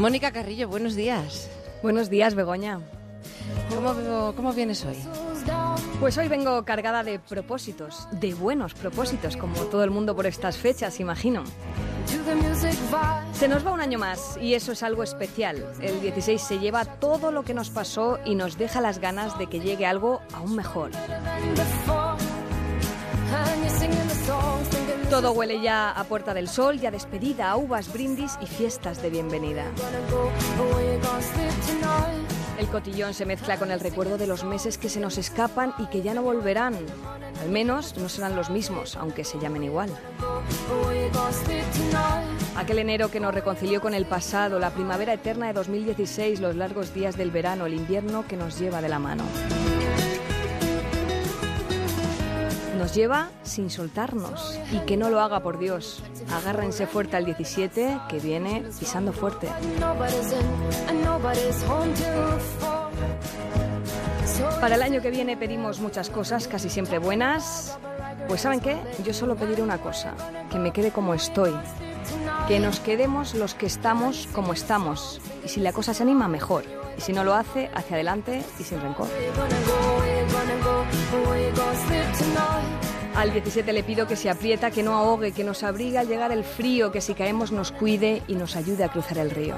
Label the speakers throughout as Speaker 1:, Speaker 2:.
Speaker 1: Mónica Carrillo, buenos días.
Speaker 2: Buenos días, Begoña.
Speaker 1: ¿Cómo, ¿Cómo vienes hoy?
Speaker 2: Pues hoy vengo cargada de propósitos, de buenos propósitos, como todo el mundo por estas fechas, imagino. Se nos va un año más y eso es algo especial. El 16 se lleva todo lo que nos pasó y nos deja las ganas de que llegue algo aún mejor. Todo huele ya a Puerta del Sol, ya despedida, a uvas, brindis y fiestas de bienvenida. El cotillón se mezcla con el recuerdo de los meses que se nos escapan y que ya no volverán. Al menos no serán los mismos, aunque se llamen igual. Aquel enero que nos reconcilió con el pasado, la primavera eterna de 2016, los largos días del verano, el invierno que nos lleva de la mano. Lleva sin soltarnos y que no lo haga por Dios. Agárrense fuerte al 17 que viene pisando fuerte. Para el año que viene pedimos muchas cosas, casi siempre buenas. Pues ¿saben qué? Yo solo pediré una cosa, que me quede como estoy. Que nos quedemos los que estamos como estamos. Y si la cosa se anima, mejor. Y si no lo hace, hacia adelante y sin rencor. Al 17 le pido que se aprieta, que no ahogue, que nos abrigue al llegar el frío, que si caemos nos cuide y nos ayude a cruzar el río.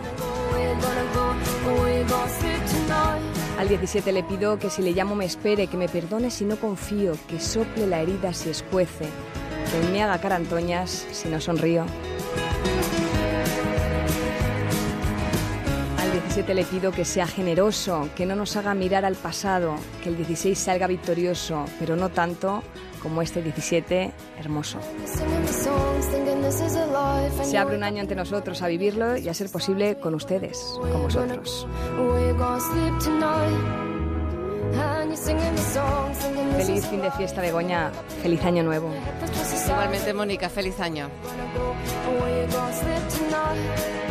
Speaker 2: Al 17 le pido que si le llamo me espere, que me perdone si no confío, que sople la herida si escuece, que me haga carantoñas si no sonrío. Al 17 le pido que sea generoso, que no nos haga mirar al pasado, que el 16 salga victorioso, pero no tanto como este 17 hermoso. Se abre un año ante nosotros a vivirlo y a ser posible con ustedes, con vosotros. Feliz fin de fiesta, Begoña. Feliz año nuevo.
Speaker 1: Igualmente, Mónica, feliz año.